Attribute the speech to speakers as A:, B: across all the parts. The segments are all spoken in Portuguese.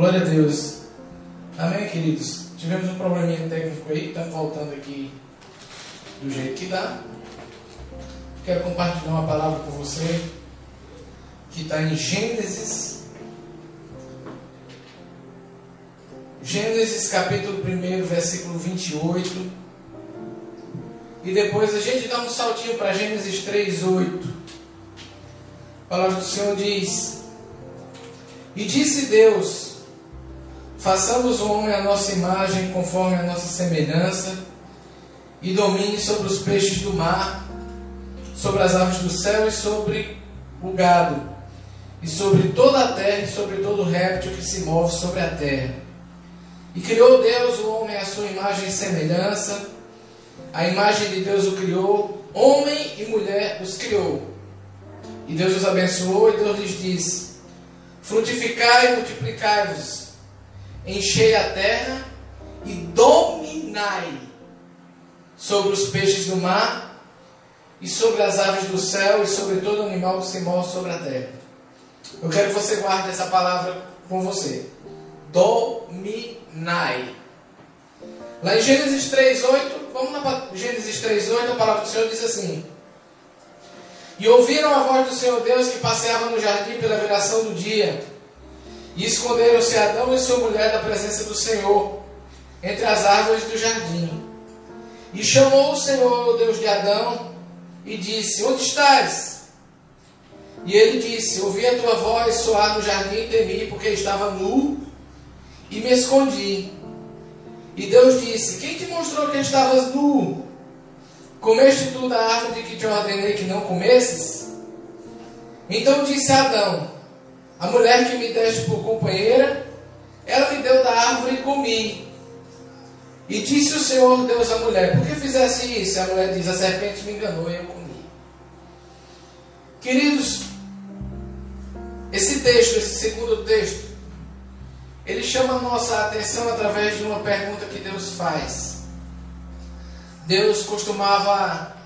A: Glória a Deus. Amém, queridos? Tivemos um probleminha técnico aí, estamos voltando aqui do jeito que dá. Quero compartilhar uma palavra com você que está em Gênesis. Gênesis capítulo 1, versículo 28. E depois a gente dá um saltinho para Gênesis 3, 8. A palavra do Senhor diz: E disse Deus: Façamos o homem à nossa imagem, conforme a nossa semelhança, e domine sobre os peixes do mar, sobre as aves do céu e sobre o gado, e sobre toda a terra e sobre todo réptil que se move sobre a terra. E criou Deus o homem à sua imagem e semelhança, a imagem de Deus o criou, homem e mulher os criou. E Deus os abençoou e Deus lhes disse: Frutificai e multiplicai-vos enchei a terra e dominai sobre os peixes do mar e sobre as aves do céu e sobre todo animal que se move sobre a terra. Eu quero que você guarde essa palavra com você. Dominai. Lá em Gênesis 3:8, vamos lá para Gênesis 3:8, a palavra do Senhor diz assim: E ouviram a voz do Senhor Deus que passeava no jardim pela viração do dia e esconderam-se Adão e sua mulher da presença do Senhor, entre as árvores do jardim. E chamou o Senhor, o Deus de Adão, e disse: Onde estás? E ele disse: Ouvi a tua voz soar no jardim e temi, porque estava nu e me escondi. E Deus disse: Quem te mostrou que estavas nu? Comeste tu da árvore que te ordenei que não comesses? Então disse Adão: a mulher que me deste por companheira, ela me deu da árvore e comi. E disse o Senhor Deus à mulher: Por que fizesse isso? A mulher diz: A serpente me enganou e eu comi. Queridos, esse texto, esse segundo texto, ele chama a nossa atenção através de uma pergunta que Deus faz. Deus costumava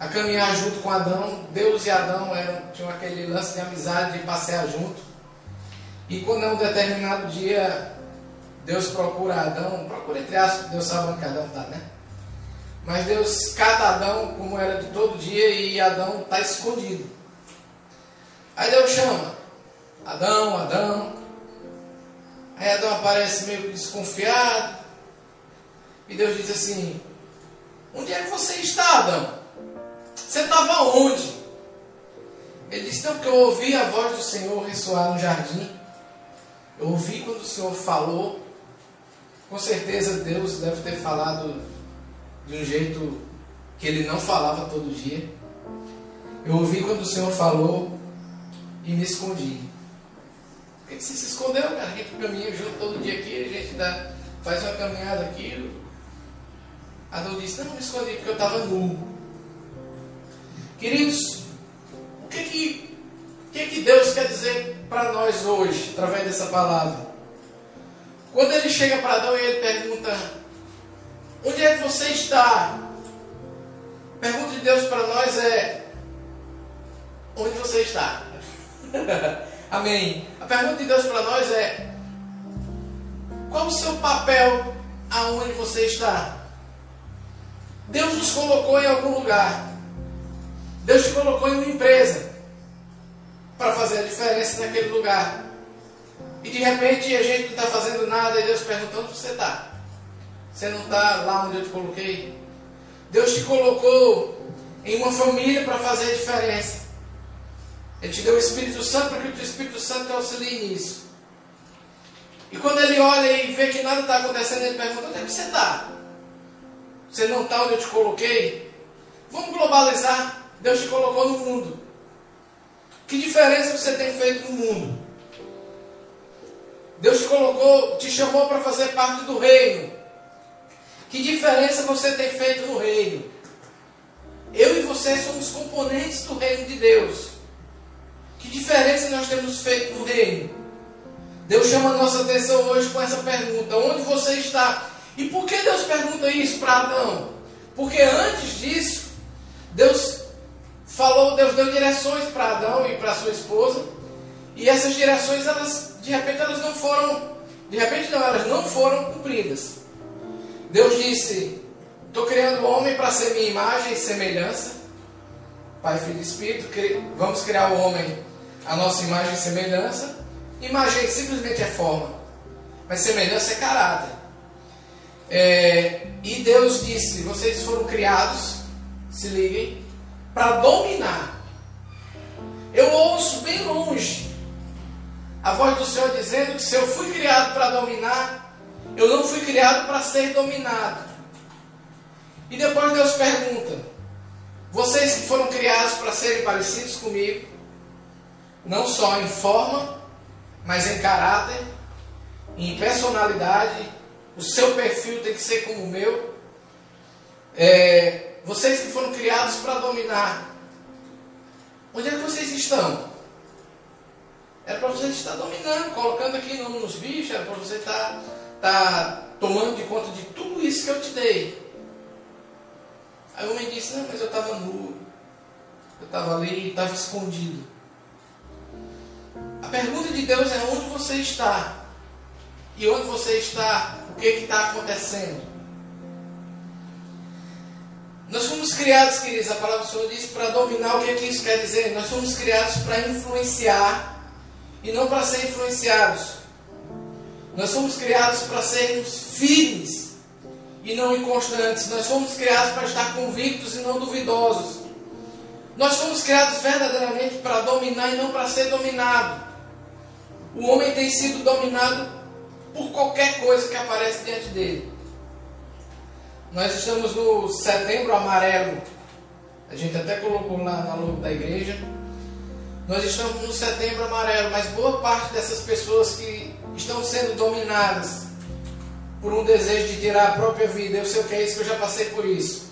A: a caminhar junto com Adão. Deus e Adão eram, tinham aquele lance de amizade, de passear junto. E quando é um determinado dia Deus procura Adão, procura entre aspas, Deus sabe onde Adão está, né? Mas Deus cata Adão como era de todo dia e Adão está escondido. Aí Deus chama Adão, Adão. Aí Adão aparece meio desconfiado. E Deus diz assim: Onde é que você está, Adão? Você estava onde? Ele disse: Não, porque eu ouvi a voz do Senhor ressoar no jardim. Eu ouvi quando o Senhor falou. Com certeza Deus deve ter falado de um jeito que ele não falava todo dia. Eu ouvi quando o Senhor falou e me escondi. Por que você se escondeu, cara? A gente caminha junto todo dia aqui, a gente dá, faz uma caminhada aqui. Adão disse: Não, me escondi porque eu estava nu. Queridos, o que que, o que, que Deus quer dizer para nós hoje, através dessa palavra? Quando ele chega para Adão e ele pergunta: Onde é que você está? A pergunta de Deus para nós é: Onde você está? Amém. A pergunta de Deus para nós é: Qual o seu papel aonde você está? Deus nos colocou em algum lugar. Deus te colocou em uma empresa para fazer a diferença naquele lugar. E de repente a gente não está fazendo nada e Deus pergunta onde você está. Você não está lá onde eu te coloquei. Deus te colocou em uma família para fazer a diferença. Ele te deu o Espírito Santo para que o Espírito Santo te auxilie nisso. E quando ele olha e vê que nada está acontecendo, ele pergunta: onde é que você está? Você não está onde eu te coloquei? Vamos globalizar. Deus te colocou no mundo. Que diferença você tem feito no mundo? Deus te colocou, te chamou para fazer parte do reino. Que diferença você tem feito no reino? Eu e você somos componentes do reino de Deus. Que diferença nós temos feito no reino? Deus chama a nossa atenção hoje com essa pergunta: onde você está? E por que Deus pergunta isso para Adão? Porque antes disso, Deus falou, Deus deu direções para Adão e para sua esposa. E essas direções, elas, de repente, elas não foram, de repente não, elas não foram cumpridas. Deus disse: Estou criando o homem para ser minha imagem e semelhança. Pai, Filho e Espírito, vamos criar o homem a nossa imagem e semelhança. Imagem simplesmente é forma, mas semelhança é caráter. É, e Deus disse: Vocês foram criados, se liguem, para dominar. Eu ouço bem longe a voz do Senhor dizendo que se eu fui criado para dominar, eu não fui criado para ser dominado. E depois Deus pergunta: Vocês que foram criados para serem parecidos comigo, não só em forma, mas em caráter, em personalidade, o seu perfil tem que ser como o meu. É, vocês que foram criados para dominar, onde é que vocês estão? Era para você estar dominando, colocando aqui nome nos bichos, era para você estar, estar tomando de conta de tudo isso que eu te dei. Aí o homem disse, não, mas eu estava nu. Eu estava ali, estava escondido. A pergunta de Deus é onde você está. E onde você está, o que está acontecendo? Nós fomos criados, queridos, a palavra do Senhor diz, para dominar o que, é que isso quer dizer. Nós fomos criados para influenciar e não para ser influenciados. Nós fomos criados para sermos firmes e não inconstantes. Nós fomos criados para estar convictos e não duvidosos. Nós fomos criados verdadeiramente para dominar e não para ser dominado. O homem tem sido dominado por qualquer coisa que aparece diante dele. Nós estamos no setembro amarelo. A gente até colocou na logo da igreja. Nós estamos no setembro amarelo, mas boa parte dessas pessoas que estão sendo dominadas por um desejo de tirar a própria vida, eu sei o que é isso, que eu já passei por isso.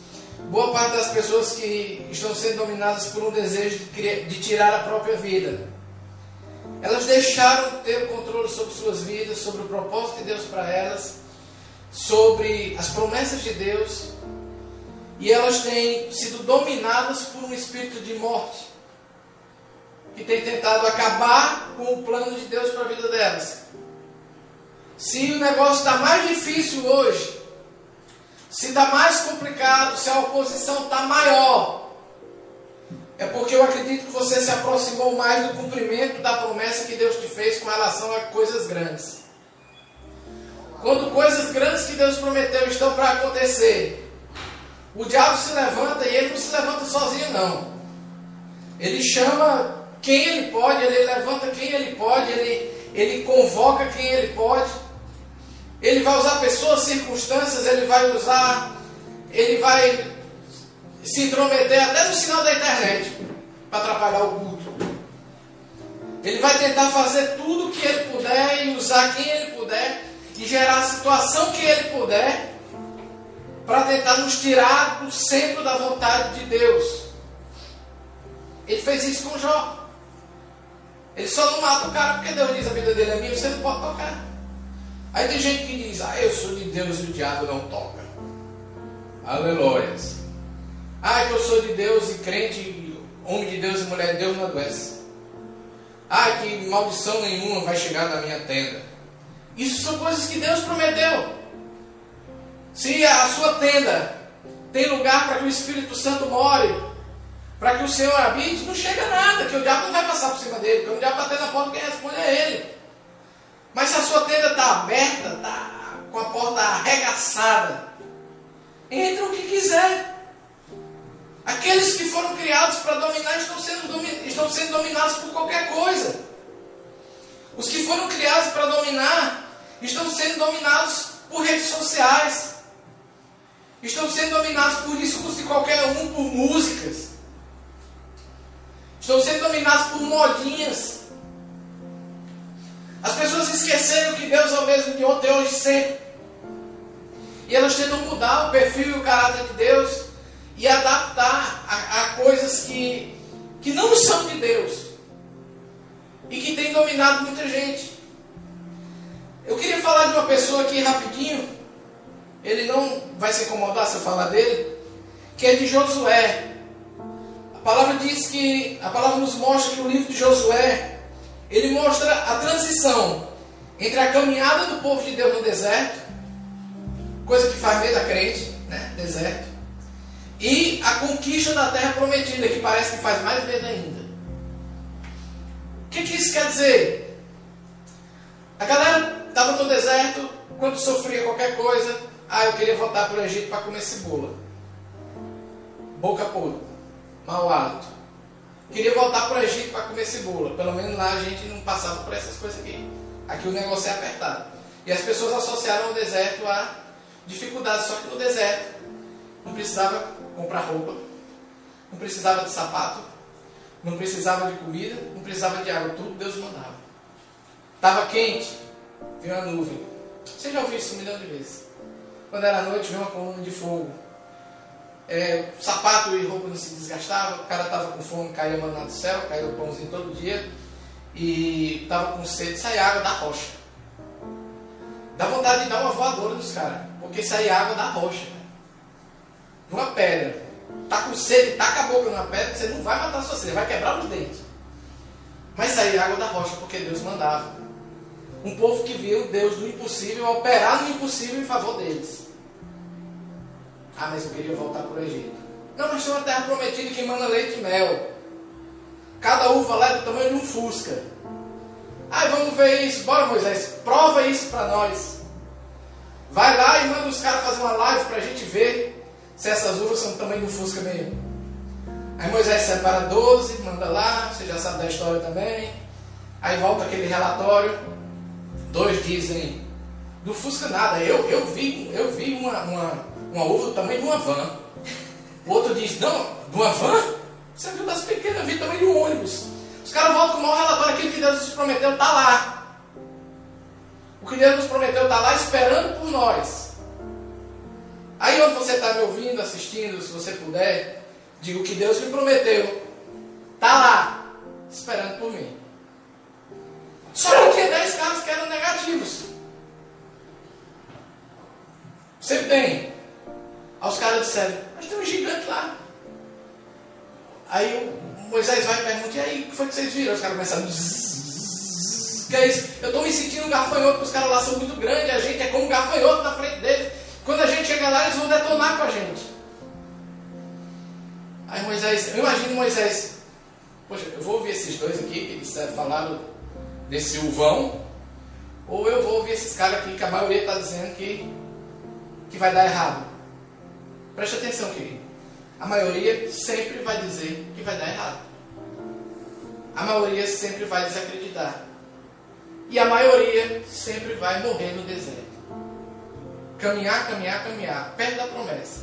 A: Boa parte das pessoas que estão sendo dominadas por um desejo de, de tirar a própria vida, elas deixaram de ter o controle sobre suas vidas, sobre o propósito de Deus para elas, sobre as promessas de Deus, e elas têm sido dominadas por um espírito de morte que tem tentado acabar com o plano de Deus para a vida delas. Se o negócio está mais difícil hoje, se está mais complicado, se a oposição está maior, é porque eu acredito que você se aproximou mais do cumprimento da promessa que Deus te fez com relação a coisas grandes. Quando coisas grandes que Deus prometeu estão para acontecer, o diabo se levanta e ele não se levanta sozinho, não. Ele chama quem ele pode, ele levanta quem ele pode, ele, ele convoca quem ele pode. Ele vai usar pessoas, circunstâncias, ele vai usar, ele vai se intrometer até no sinal da internet para atrapalhar o culto. Ele vai tentar fazer tudo o que ele puder e usar quem ele puder e gerar a situação que ele puder para tentar nos tirar do centro da vontade de Deus. Ele fez isso com Jó. Ele só não mata o cara porque Deus diz a vida dele é minha, você não pode tocar. Aí tem gente que diz, ah, eu sou de Deus e o diabo não toca. Aleluias. Ah, que eu sou de Deus e crente, homem de Deus e mulher de Deus não adoece. Ah, que maldição nenhuma vai chegar na minha tenda. Isso são coisas que Deus prometeu. Se a sua tenda tem lugar para que o Espírito Santo more, para que o Senhor habite, não chega nada, que o diabo não vai passar por cima dele, porque o diabo bater na porta, quem responde é ele. Mas se a sua tenda está aberta, está com a porta arregaçada, entra o que quiser. Aqueles que foram criados para dominar estão sendo, estão sendo dominados por qualquer coisa. Os que foram criados para dominar estão sendo dominados por redes sociais. Estão sendo dominados por discursos de qualquer um, por músicas. Estão sendo dominados por modinhas. As pessoas esqueceram que Deus é o mesmo de ontem, hoje e sempre. E elas tentam mudar o perfil e o caráter de Deus e adaptar a, a coisas que, que não são de Deus e que tem dominado muita gente. Eu queria falar de uma pessoa aqui rapidinho. Ele não vai se incomodar se eu falar dele. Que é de Josué. A palavra diz que, a palavra nos mostra que o livro de Josué, ele mostra a transição entre a caminhada do povo de Deus no deserto, coisa que faz medo a crente, né? Deserto, e a conquista da terra prometida, que parece que faz mais medo ainda. O que, que isso quer dizer? A galera estava no deserto, quando sofria qualquer coisa, ah, eu queria voltar para o Egito para comer cebola. Boca podre, mau hálito. Queria voltar para o Egito para comer cebola. Pelo menos lá a gente não passava por essas coisas aqui. Aqui o negócio é apertado. E as pessoas associaram o deserto a dificuldades. Só que no deserto não precisava comprar roupa, não precisava de sapato, não precisava de comida, não precisava de água. Tudo Deus mandava. Estava quente, veio uma nuvem. Você já ouviu isso um milhão de vezes. Quando era noite, veio uma coluna de fogo. É, sapato e roupa não se desgastava, o cara estava com fome, caía maná do céu, caía o pãozinho todo dia, e estava com sede, saía água da rocha. Dá vontade de dar uma voadora nos caras, porque saía água da rocha. Uma pedra. Tá com sede, taca a boca numa pedra, você não vai matar a sua sede, vai quebrar os dentes. Mas saía água da rocha, porque Deus mandava. Um povo que viu Deus do impossível operar no impossível em favor deles. Ah, mas eu queria voltar para o Egito. Não, mas tem uma terra prometida que manda leite e mel. Cada uva lá é do tamanho de um fusca. Ah, vamos ver isso. Bora, Moisés, prova isso para nós. Vai lá e manda os caras fazer uma live para a gente ver se essas uvas são do tamanho de um fusca mesmo. Aí Moisés separa 12, manda lá, você já sabe da história também. Aí volta aquele relatório. Dois dizem, do Fusca nada, eu, eu vi, eu vi uma, uma, uma uva do tamanho de uma van. O outro diz, não, de uma van? Você viu das pequenas, eu vi tamanho de um ônibus. Os caras voltam com o maior relatório, aquilo que Deus nos prometeu está lá. O que Deus nos prometeu está lá esperando por nós. Aí onde você está me ouvindo, assistindo, se você puder, diga o que Deus me prometeu. Está lá, esperando por mim. Só tinha 10 carros que eram negativos. Sempre tem. Aí os caras disseram, mas tem um gigante lá. Aí o Moisés vai e pergunta, e aí, o que foi que vocês viram? Os caras começaram, que é isso? Eu estou me sentindo um gafanhoto, porque os caras lá são muito grandes, a gente é como um gafanhoto na frente deles. Quando a gente chega lá, eles vão detonar com a gente. Aí Moisés, eu imagino Moisés, poxa, eu vou ouvir esses dois aqui, que eles falaram desse uvão, ou eu vou ouvir esses caras aqui que a maioria está dizendo que, que vai dar errado. Preste atenção, querido. A maioria sempre vai dizer que vai dar errado. A maioria sempre vai desacreditar. E a maioria sempre vai morrer no deserto. Caminhar, caminhar, caminhar, perto da promessa.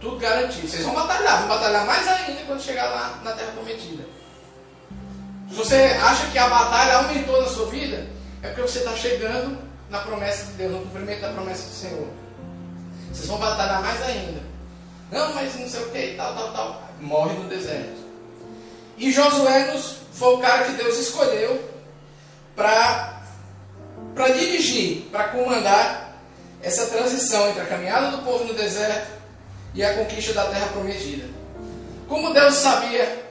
A: Tudo garantido. Vocês vão batalhar, vão batalhar mais ainda quando chegar lá na terra prometida. Se você acha que a batalha aumentou na sua vida, é porque você está chegando na promessa de Deus, no cumprimento da promessa do Senhor. Vocês vão batalhar mais ainda. Não, mas não sei o que, tal, tal, tal. Morre no deserto. E Josué nos, foi o cara que Deus escolheu para dirigir, para comandar essa transição entre a caminhada do povo no deserto e a conquista da terra prometida. Como Deus sabia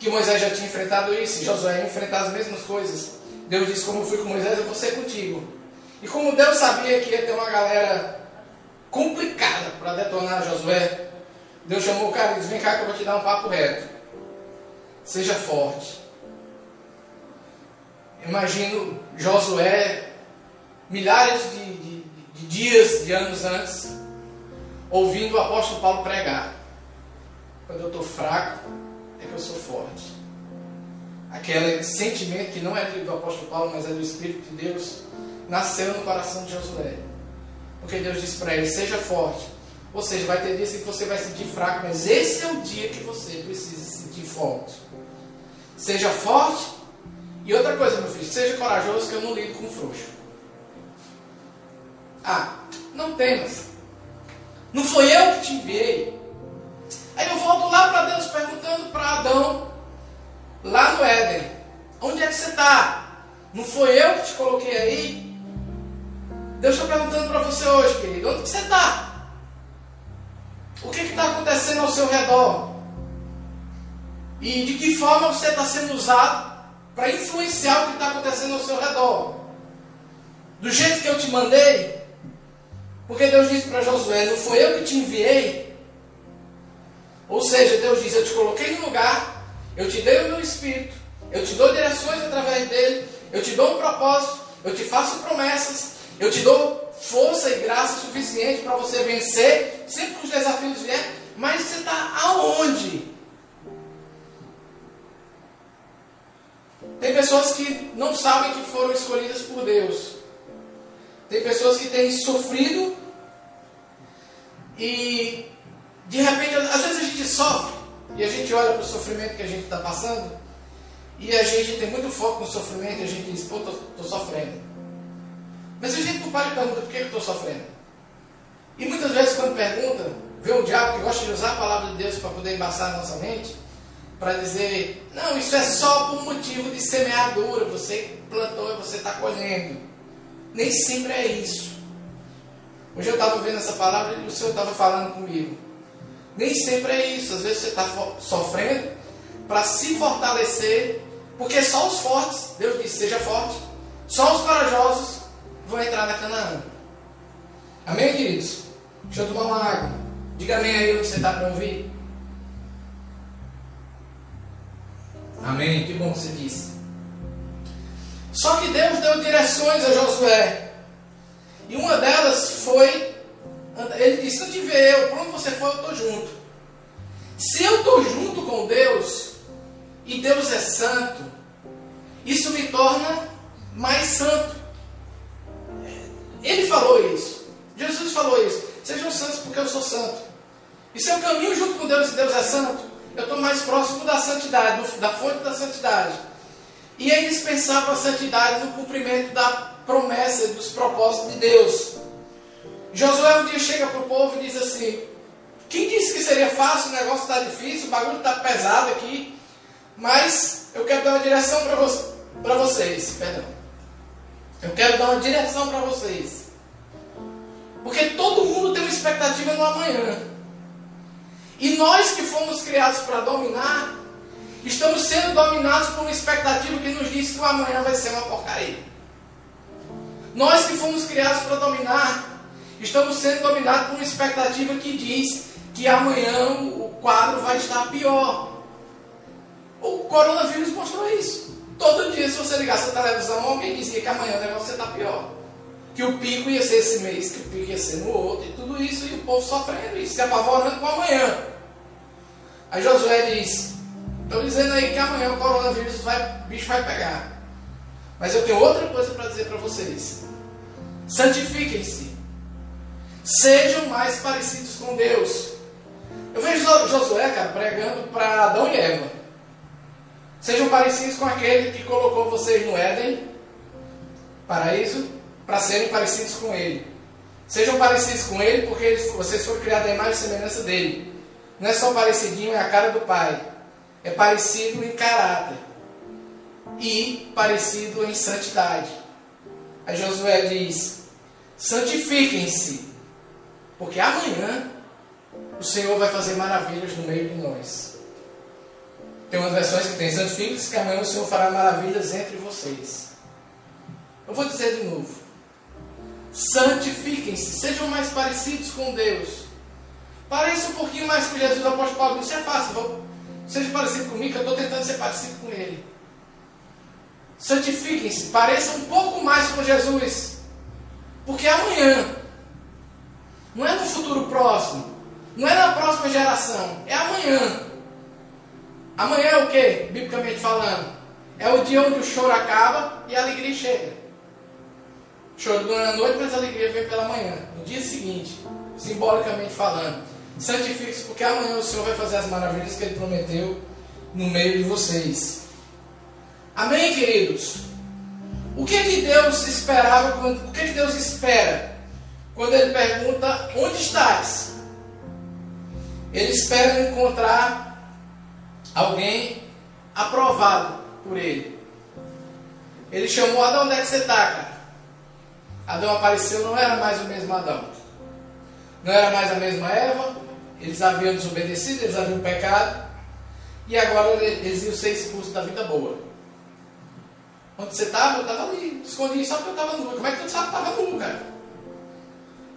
A: que Moisés já tinha enfrentado isso, e Josué ia enfrentar as mesmas coisas. Deus disse: Como fui com Moisés, eu vou ser contigo. E como Deus sabia que ia ter uma galera complicada para detonar Josué, Deus chamou o cara e disse: Vem cá que eu vou te dar um papo reto. Seja forte. Imagino Josué, milhares de, de, de dias, de anos antes, ouvindo o apóstolo Paulo pregar. Quando eu estou fraco, que eu sou forte. Aquele sentimento que não é do apóstolo Paulo, mas é do Espírito de Deus, nasceu no coração de Josué. Porque Deus disse para ele: seja forte. Ou seja, vai ter dias que você vai sentir fraco, mas esse é o dia que você precisa se sentir forte. Seja forte. E outra coisa, meu filho, seja corajoso, que eu não lido com frouxo. Ah, não temas. Não foi eu que te enviei. Aí eu volto lá para Deus perguntando para Adão, lá no Éden: Onde é que você está? Não foi eu que te coloquei aí? Deus está perguntando para você hoje, querido: Onde que você está? O que está acontecendo ao seu redor? E de que forma você está sendo usado para influenciar o que está acontecendo ao seu redor. Do jeito que eu te mandei, porque Deus disse para Josué: Não foi eu que te enviei. Ou seja, Deus diz: Eu te coloquei no lugar, eu te dei o meu espírito, eu te dou direções através dele, eu te dou um propósito, eu te faço promessas, eu te dou força e graça suficiente para você vencer sempre que os desafios vierem. Mas você está aonde? Tem pessoas que não sabem que foram escolhidas por Deus. Tem pessoas que têm sofrido e de repente, às vezes a gente sofre e a gente olha para o sofrimento que a gente está passando e a gente tem muito foco no sofrimento e a gente diz, pô, estou sofrendo. Mas a gente não para e pergunta, por que estou sofrendo? E muitas vezes quando pergunta, vê o diabo que gosta de usar a palavra de Deus para poder embaçar a nossa mente, para dizer, não, isso é só por motivo de semeadura, você plantou e você está colhendo. Nem sempre é isso. Hoje eu estava vendo essa palavra e o Senhor estava falando comigo. Nem sempre é isso. Às vezes você está sofrendo para se fortalecer, porque só os fortes, Deus disse, seja forte, só os corajosos vão entrar na Canaã. Amém, queridos? Deixa eu tomar uma água. Diga amém aí onde você está para ouvir. Amém, que bom que você disse. Só que Deus deu direções a Josué. E uma delas foi, ele disse, se eu ver eu, onde você for, eu estou junto. Se eu estou junto com Deus, e Deus é santo, isso me torna mais santo. Ele falou isso. Jesus falou isso. Sejam santos porque eu sou santo. E se eu caminho junto com Deus e Deus é santo, eu estou mais próximo da santidade, da fonte da santidade. E é indispensável a santidade no cumprimento da promessa dos propósitos de Deus. Josué um dia chega para o povo e diz assim: Quem disse que seria fácil? O negócio está difícil, o bagulho está pesado aqui. Mas eu quero dar uma direção para vo vocês. Perdão. Eu quero dar uma direção para vocês. Porque todo mundo tem uma expectativa no amanhã. E nós que fomos criados para dominar, estamos sendo dominados por uma expectativa que nos diz que o amanhã vai ser uma porcaria. Nós que fomos criados para dominar, estamos sendo dominados por uma expectativa que diz que amanhã o quadro vai estar pior. O coronavírus mostrou isso. Todo dia, se você ligasse a televisão, alguém dizia que amanhã o negócio ia estar pior. Que o pico ia ser esse mês, que o pico ia ser no outro, e tudo isso, e o povo sofrendo e se apavorando com amanhã. Aí Josué diz: Estou dizendo aí que amanhã o coronavírus vai, o bicho vai pegar. Mas eu tenho outra coisa para dizer para vocês. Santifiquem-se. Sejam mais parecidos com Deus. Eu vejo Josué, cara, pregando para Adão e Eva. Sejam parecidos com aquele que colocou vocês no Éden, paraíso, para serem parecidos com ele. Sejam parecidos com ele porque vocês foram criados à imagem e semelhança dele. Não é só parecidinho, é a cara do Pai. É parecido em caráter e parecido em santidade. Aí Josué diz: santifiquem-se, porque amanhã o Senhor vai fazer maravilhas no meio de nós. Tem umas versões que tem: santifiquem-se, que amanhã o Senhor fará maravilhas entre vocês. Eu vou dizer de novo: santifiquem-se, sejam mais parecidos com Deus. Pareça um pouquinho mais com Jesus, o apóstolo Paulo. Isso é fácil. Seja parecido comigo, que eu estou tentando ser parecido com Ele. Santifiquem-se, pareçam um pouco mais com Jesus. Porque amanhã, não é no futuro próximo, não é na próxima geração, é amanhã. Amanhã é o que, biblicamente falando? É o dia onde o choro acaba e a alegria chega. choro dura a noite, mas a alegria vem pela manhã, no dia seguinte, simbolicamente falando. Santifique-se, porque amanhã o Senhor vai fazer as maravilhas que Ele prometeu no meio de vocês. Amém, queridos? O que, que Deus esperava, o que, que Deus espera quando Ele pergunta: Onde estás? Ele espera encontrar alguém aprovado por Ele. Ele chamou Adão, onde é que você está, cara? Adão apareceu, não era mais o mesmo Adão. Não era mais a mesma Eva. Eles haviam desobedecido, eles haviam pecado. E agora eles iam ser expulsos da vida boa. Onde você estava? Eu estava ali, escondi só porque eu estava nu. Como é que tu sabe que estava nu, cara?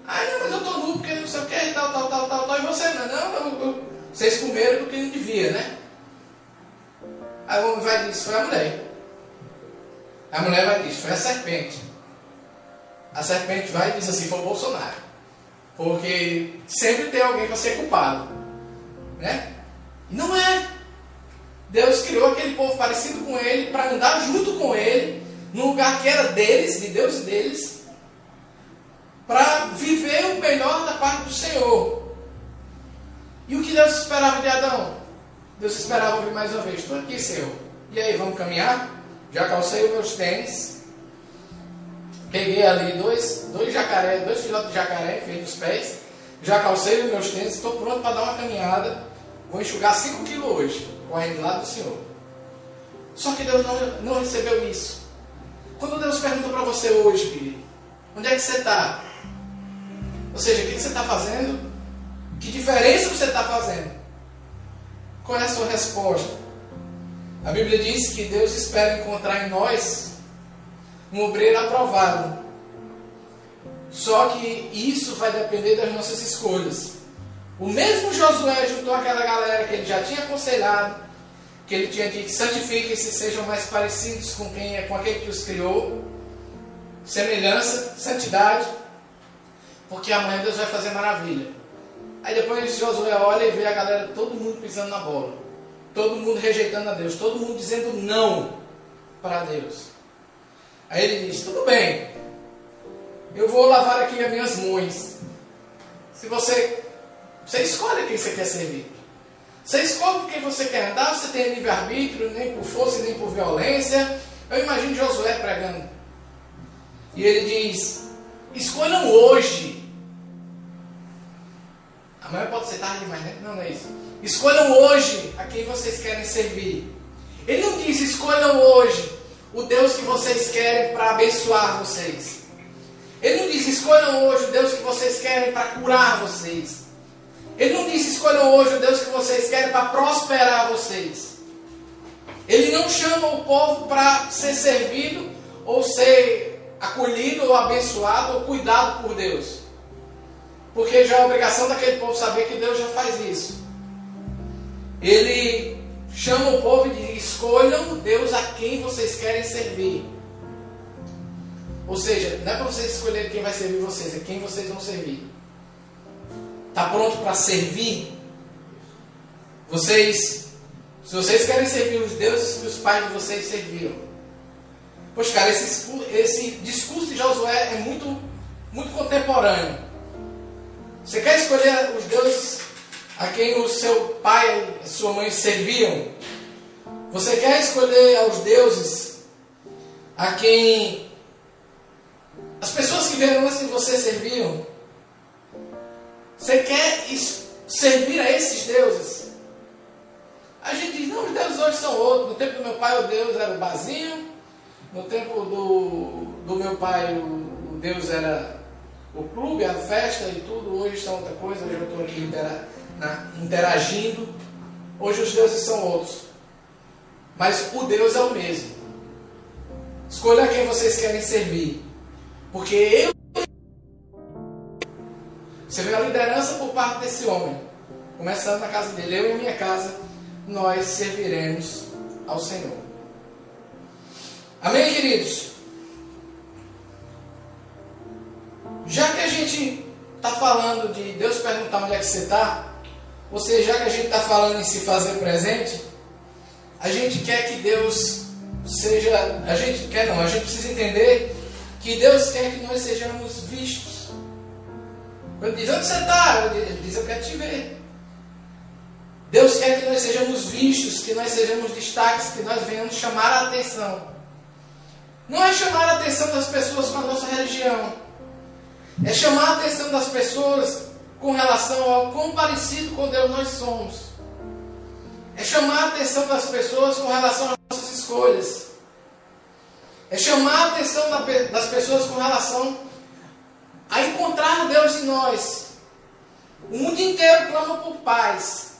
A: Ah, não, mas eu estou nu porque não sei o que e tal, tal, tal, tal, tal. E você não? Não, eu, eu, vocês comeram do que não devia, né? Aí o homem vai dizer, foi a mulher. A mulher vai dizer, foi a serpente. A serpente vai e diz assim, foi o Bolsonaro. Porque sempre tem alguém para ser culpado. Né? Não é. Deus criou aquele povo parecido com ele para andar junto com ele, no lugar que era deles, de Deus e deles, para viver o melhor da parte do Senhor. E o que Deus esperava de Adão? Deus esperava ouvir mais uma vez: Estou aqui, Senhor. E aí, vamos caminhar? Já calcei os meus tênis. Peguei ali dois, dois jacaré, dois filhotes de jacaré, feito nos pés. Já calcei os meus tênis, estou pronto para dar uma caminhada. Vou enxugar 5 quilos hoje, correndo lá do Senhor. Só que Deus não, não recebeu isso. Quando Deus pergunta para você hoje, querido, onde é que você está? Ou seja, o que você está fazendo? Que diferença você está fazendo? Qual é a sua resposta? A Bíblia diz que Deus espera encontrar em nós um obreiro aprovado. Só que isso vai depender das nossas escolhas. O mesmo Josué juntou aquela galera que ele já tinha aconselhado, que ele tinha dito: santifiquem-se, sejam mais parecidos com quem é, com aquele que os criou. Semelhança, santidade, porque amanhã Deus vai fazer maravilha. Aí depois Josué olha e vê a galera, todo mundo pisando na bola, todo mundo rejeitando a Deus, todo mundo dizendo não para Deus. Aí ele diz: tudo bem, eu vou lavar aqui as minhas mãos. Se você você escolhe quem você quer servir. Você escolhe quem você quer andar, você tem livre-arbítrio, nem por força nem por violência. Eu imagino Josué pregando. E ele diz: escolham hoje. Amanhã pode ser tarde demais? Não, não é isso. Escolham hoje a quem vocês querem servir. Ele não diz: escolham hoje o Deus que vocês querem para abençoar vocês. Ele não diz: escolham hoje o Deus que vocês querem para curar vocês. Ele não disse escolham hoje o Deus que vocês querem para prosperar vocês. Ele não chama o povo para ser servido ou ser acolhido ou abençoado ou cuidado por Deus. Porque já é obrigação daquele povo saber que Deus já faz isso. Ele chama o povo e diz: escolham Deus a quem vocês querem servir. Ou seja, não é para vocês escolherem quem vai servir vocês, é quem vocês vão servir. Está pronto para servir? Vocês, se vocês querem servir os deuses que os pais de vocês serviram. Pois, cara, esse, esse discurso de Josué é muito, muito contemporâneo. Você quer escolher os deuses a quem o seu pai e sua mãe serviam? Você quer escolher aos deuses a quem as pessoas que vieram antes de você serviam? Você quer servir a esses deuses? A gente diz, não, os deuses hoje são outros. No tempo do meu pai, o Deus era o Bazinho. No tempo do, do meu pai, o, o Deus era o clube, a festa e tudo. Hoje são outra coisa. Hoje eu estou aqui intera, na, interagindo. Hoje os deuses são outros. Mas o Deus é o mesmo. Escolha quem vocês querem servir. Porque eu você vê a liderança por parte desse homem. Começando na casa dele, eu e minha casa, nós serviremos ao Senhor. Amém, queridos? Já que a gente está falando de Deus perguntar onde é que você está, ou seja, já que a gente está falando em se fazer presente, a gente quer que Deus seja. A gente quer não, a gente precisa entender que Deus quer que nós sejamos vistos. Quando diz, onde você está? Ele diz, eu quero te ver. Deus quer que nós sejamos vistos, que nós sejamos destaques, que nós venhamos chamar a atenção. Não é chamar a atenção das pessoas com a nossa religião. É chamar a atenção das pessoas com relação ao quão parecido com Deus nós somos. É chamar a atenção das pessoas com relação às nossas escolhas. É chamar a atenção das pessoas com relação a encontrar Deus em nós. O mundo inteiro clama por paz.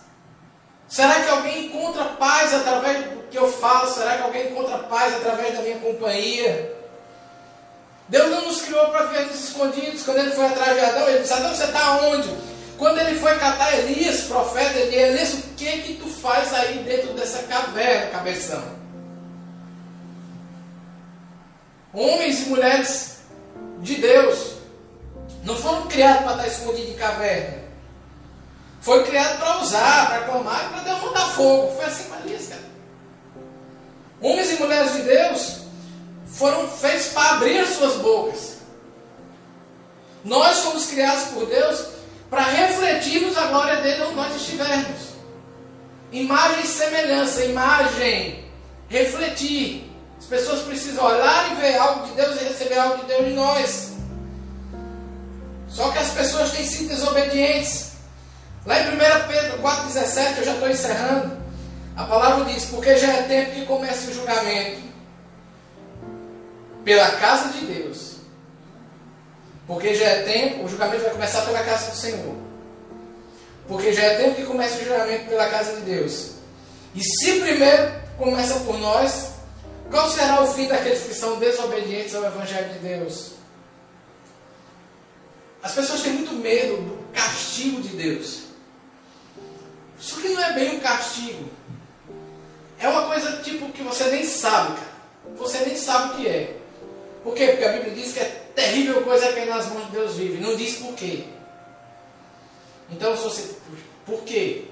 A: Será que alguém encontra paz através do que eu falo? Será que alguém encontra paz através da minha companhia? Deus não nos criou para vivermos escondidos. Quando ele foi atrás de Adão, ele disse: Adão, você está onde? Quando ele foi catar Elias, profeta, ele disse: Elias, o que que tu faz aí dentro dessa caverna, cabeção? Homens e mulheres de Deus não foram criados para estar escondidos em caverna. Foi criado para usar, para clamar para demandar fogo. Foi assim com Elias, cara. Homens e mulheres de Deus foram feitos para abrir suas bocas. Nós fomos criados por Deus para refletirmos a glória dele onde nós estivermos. Imagem e semelhança, imagem, refletir. As pessoas precisam olhar e ver algo de Deus e receber algo de Deus de nós. Só que as pessoas têm sido desobedientes. Lá em 1 Pedro 4,17, eu já estou encerrando. A palavra diz: Porque já é tempo que comece o julgamento pela casa de Deus. Porque já é tempo, o julgamento vai começar pela casa do Senhor. Porque já é tempo que comece o julgamento pela casa de Deus. E se primeiro começa por nós, qual será o fim daqueles que são desobedientes ao Evangelho de Deus? As pessoas têm muito medo do castigo de Deus. Isso que não é bem um castigo. É uma coisa tipo que você nem sabe, cara. Você nem sabe o que é. Por quê? Porque a Bíblia diz que é terrível coisa cair nas mãos de Deus vive. Não diz por quê. Então, se você. Por quê?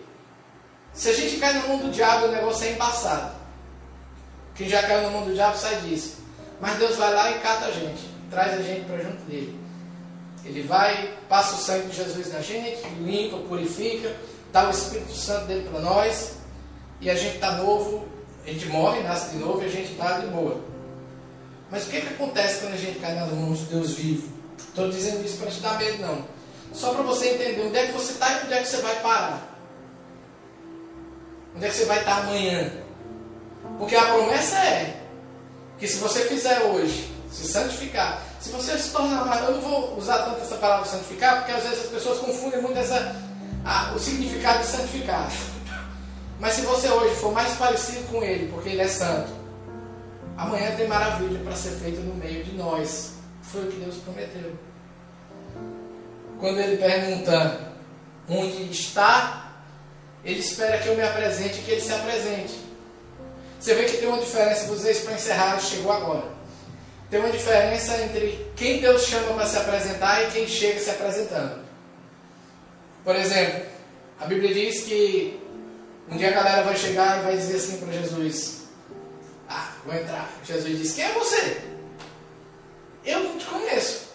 A: Se a gente cai na mão do diabo, o negócio é embaçado. Quem já caiu na mão do diabo sai disso. Mas Deus vai lá e cata a gente. Traz a gente para junto dele. Ele vai, passa o sangue de Jesus na gente, limpa, purifica, dá o Espírito Santo dele para nós. E a gente está novo, a gente morre, nasce de novo e a gente está de boa. Mas o que, que acontece quando a gente cai nas mãos de Deus vivo? Estou dizendo isso para te dar medo, não. Só para você entender onde é que você está e onde é que você vai parar. Onde é que você vai estar amanhã. Porque a promessa é que se você fizer hoje, se santificar, se você se tornar mais. Eu não vou usar tanto essa palavra santificar, porque às vezes as pessoas confundem muito essa, a, o significado de santificar. Mas se você hoje for mais parecido com Ele, porque Ele é santo, Amanhã tem maravilha para ser feita no meio de nós. Foi o que Deus prometeu. Quando ele pergunta onde está, ele espera que eu me apresente e que ele se apresente. Você vê que tem uma diferença, vocês para encerrar, chegou agora. Tem uma diferença entre quem Deus chama para se apresentar e quem chega se apresentando. Por exemplo, a Bíblia diz que um dia a galera vai chegar e vai dizer assim para Jesus: ah, vou entrar. Jesus disse: Quem é você? Eu não te conheço.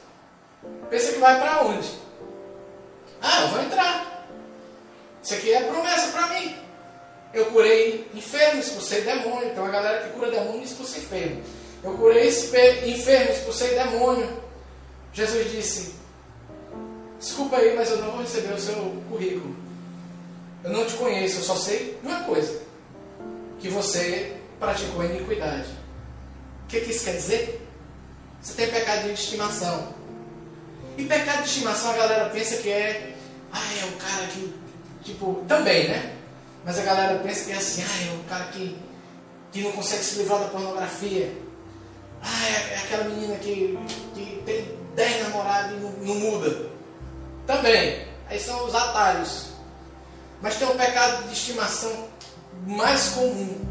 A: Pensa que vai para onde? Ah, eu vou entrar. Isso aqui é promessa para mim. Eu curei enfermos, expulsei demônio. Então a galera que cura demônio expulsa enfermo. Eu curei enfermos, expulsei demônio. Jesus disse: Desculpa aí, mas eu não vou receber o seu currículo. Eu não te conheço, eu só sei uma coisa: que você praticou iniquidade. O que, que isso quer dizer? Você tem pecado de estimação. E pecado de estimação a galera pensa que é. Ah, é o cara que. Tipo, também, né? Mas a galera pensa que é assim, ah, é o cara que, que não consegue se livrar da pornografia. Ah, é, é aquela menina que, que tem 10 namorados e não, não muda. Também. Aí são os atalhos. Mas tem um pecado de estimação mais comum,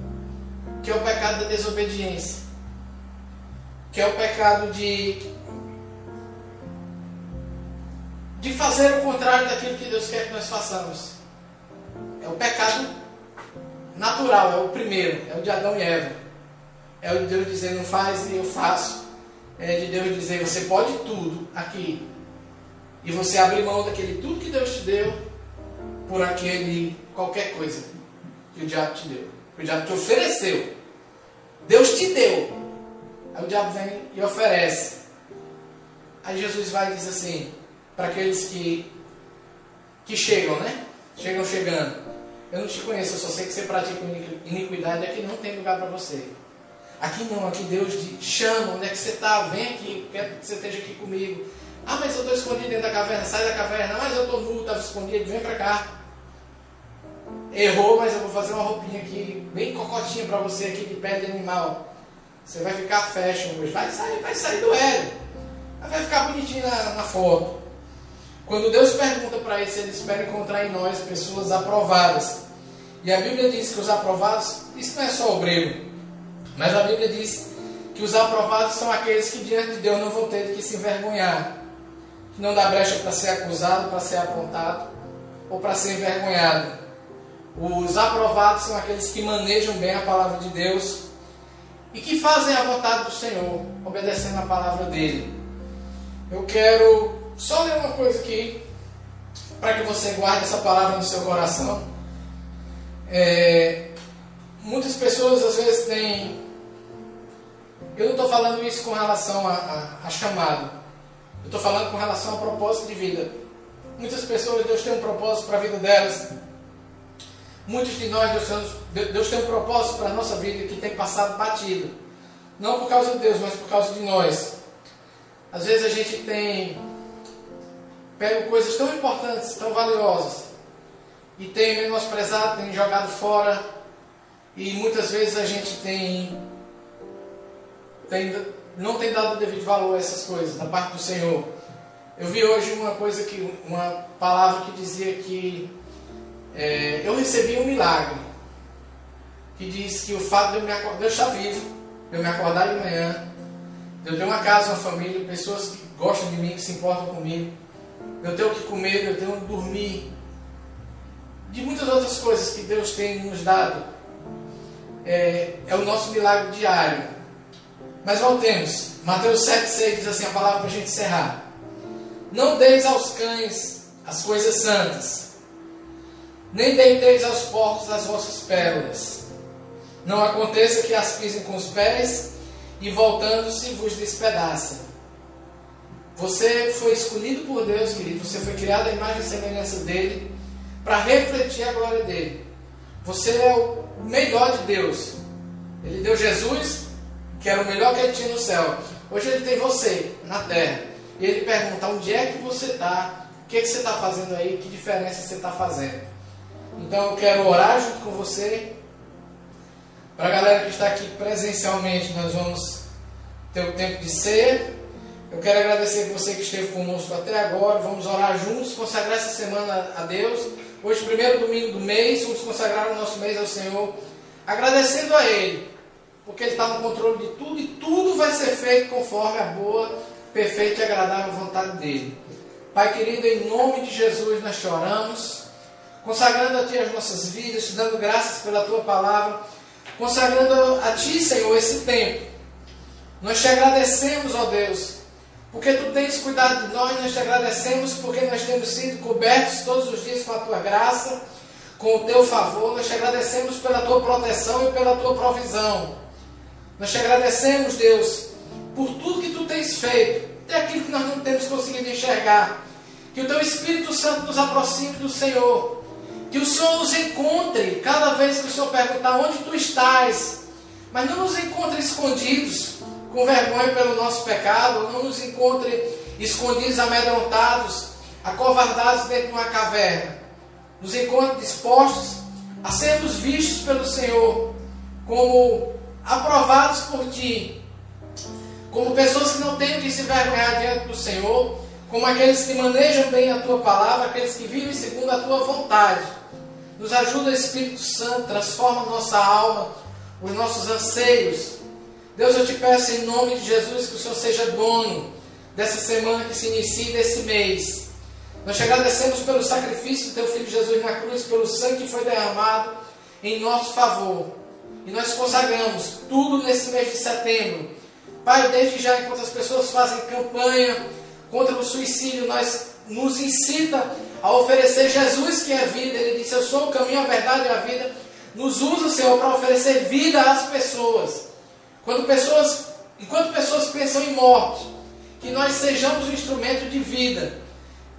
A: que é o pecado da desobediência, que é o pecado de de fazer o contrário daquilo que Deus quer que nós façamos. É o pecado natural, é o primeiro, é o de Adão e Eva. É o de Deus dizer não faz e eu faço. É de Deus dizer você pode tudo aqui. E você abrir mão daquele tudo que Deus te deu por aquele qualquer coisa que o diabo te deu. Que o diabo te ofereceu. Deus te deu. Aí o diabo vem e oferece. Aí Jesus vai e diz assim, para aqueles que, que chegam, né? Chegam chegando. Eu não te conheço, eu só sei que você pratica iniquidade, aqui não tem lugar para você. Aqui não, aqui Deus te chama, onde é que você está? Vem aqui, quero que você esteja aqui comigo. Ah, mas eu estou escondido dentro da caverna, sai da caverna. Mas eu estou nu, estava escondido, vem para cá. Errou, mas eu vou fazer uma roupinha aqui, bem cocotinha para você aqui de pele de animal. Você vai ficar fashion hoje, vai sair, vai sair do Hélio. Vai ficar bonitinho na, na foto. Quando Deus pergunta para eles, ele espera encontrar em nós pessoas aprovadas. E a Bíblia diz que os aprovados, isso não é só obreiro, mas a Bíblia diz que os aprovados são aqueles que diante de Deus não vão ter que se envergonhar, que não dá brecha para ser acusado, para ser apontado ou para ser envergonhado. Os aprovados são aqueles que manejam bem a palavra de Deus e que fazem a vontade do Senhor, obedecendo a palavra dele. Eu quero só ler uma coisa aqui, para que você guarde essa palavra no seu coração. É, muitas pessoas às vezes têm. Eu não estou falando isso com relação a, a, a chamado, eu estou falando com relação a propósito de vida. Muitas pessoas, Deus tem um propósito para a vida delas. Muitos de nós, Deus, Deus tem um propósito para a nossa vida que tem passado batido. Não por causa de Deus, mas por causa de nós. Às vezes a gente tem pego coisas tão importantes, tão valiosas, e tem menosprezado, tem jogado fora, e muitas vezes a gente tem, tem não tem dado o devido valor a essas coisas da parte do Senhor. Eu vi hoje uma coisa que, uma palavra que dizia que é, eu recebi um milagre, que diz que o fato de eu me acordar, eu estar vivo, de eu me acordar de manhã, de eu ter uma casa, uma família, pessoas que gostam de mim, que se importam comigo, eu tenho o que comer, eu tenho onde dormir, de muitas outras coisas que Deus tem nos dado. É, é o nosso milagre diário. Mas voltemos. Mateus 7,6 diz assim a palavra para a gente encerrar. Não deis aos cães as coisas santas, nem deiteis aos porcos as vossas pérolas. Não aconteça que as pisem com os pés e voltando-se vos despedacem. Você foi escolhido por Deus, querido. Você foi criado à imagem e semelhança dele para refletir a glória dele. Você é o melhor de Deus. Ele deu Jesus, que era o melhor que ele tinha no céu. Hoje ele tem você na terra. E ele pergunta: onde é que você está? O que, é que você está fazendo aí? Que diferença você está fazendo? Então eu quero orar junto com você. Para a galera que está aqui presencialmente, nós vamos ter o tempo de ser. Eu quero agradecer você que esteve conosco até agora. Vamos orar juntos, consagrar essa semana a Deus. Hoje, primeiro domingo do mês, vamos consagrar o nosso mês ao Senhor, agradecendo a Ele, porque Ele está no controle de tudo e tudo vai ser feito conforme a boa, perfeita e agradável vontade dEle. Pai querido, em nome de Jesus nós choramos, consagrando a Ti as nossas vidas, te dando graças pela Tua palavra, consagrando a Ti, Senhor, esse tempo. Nós te agradecemos, ó Deus, porque tu tens cuidado de nós, nós te agradecemos porque nós temos sido cobertos todos os dias com a tua graça, com o teu favor. Nós te agradecemos pela tua proteção e pela tua provisão. Nós te agradecemos, Deus, por tudo que tu tens feito, até aquilo que nós não temos conseguido enxergar. Que o teu Espírito Santo nos aproxime do Senhor. Que o Senhor nos encontre cada vez que o Senhor perguntar onde tu estás. Mas não nos encontre escondidos com vergonha pelo nosso pecado, não nos encontre escondidos, amedrontados, acovardados dentro de uma caverna. Nos encontre dispostos a sermos vistos pelo Senhor como aprovados por Ti, como pessoas que não têm que se vergonhar diante do Senhor, como aqueles que manejam bem a Tua palavra, aqueles que vivem segundo a Tua vontade. Nos ajuda, Espírito Santo, transforma nossa alma, os nossos anseios, Deus, eu te peço em nome de Jesus que o Senhor seja dono dessa semana que se inicia desse mês. Nós te agradecemos pelo sacrifício do teu filho Jesus na cruz, pelo sangue que foi derramado em nosso favor. E nós consagramos tudo nesse mês de setembro. Pai, desde já, enquanto as pessoas fazem campanha contra o suicídio, nós nos incita a oferecer Jesus que é vida. Ele disse: Eu sou o caminho, a verdade e a vida. Nos usa, Senhor, para oferecer vida às pessoas. Quando pessoas, enquanto pessoas pensam em morte, que nós sejamos um instrumento de vida,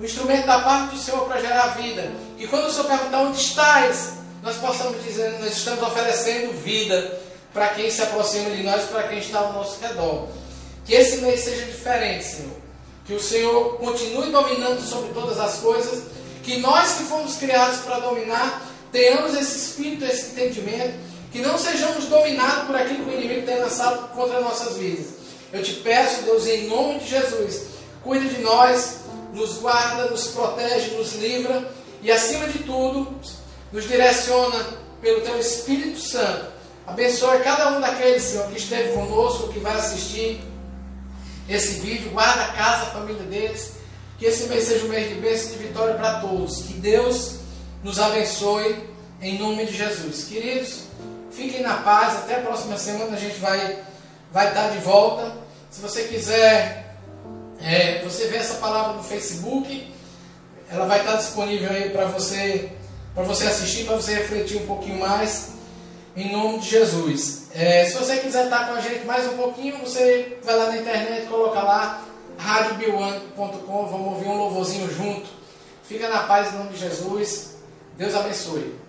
A: um instrumento da parte do Senhor para gerar vida. Que quando o Senhor perguntar onde estás, nós possamos dizer, nós estamos oferecendo vida para quem se aproxima de nós, para quem está ao nosso redor. Que esse mês seja diferente, Senhor. Que o Senhor continue dominando sobre todas as coisas. Que nós que fomos criados para dominar, tenhamos esse espírito, esse entendimento, que não sejamos dominados por aquilo que o inimigo tem lançado contra nossas vidas. Eu te peço, Deus, em nome de Jesus, cuide de nós, nos guarda, nos protege, nos livra e, acima de tudo, nos direciona pelo Teu Espírito Santo. Abençoe cada um daqueles, Senhor, que esteve conosco, que vai assistir esse vídeo. Guarda a casa, a família deles. Que esse mês seja um mês de bênção e de vitória para todos. Que Deus nos abençoe em nome de Jesus. Queridos, fiquem na paz. Até a próxima semana a gente vai, vai estar de volta. Se você quiser, é, você vê essa palavra no Facebook. Ela vai estar disponível aí para você, para você assistir, para você refletir um pouquinho mais. Em nome de Jesus. É, se você quiser estar com a gente mais um pouquinho, você vai lá na internet, coloca lá radiobiwan.com, vamos ouvir um louvorzinho junto. Fica na paz em nome de Jesus. Deus abençoe.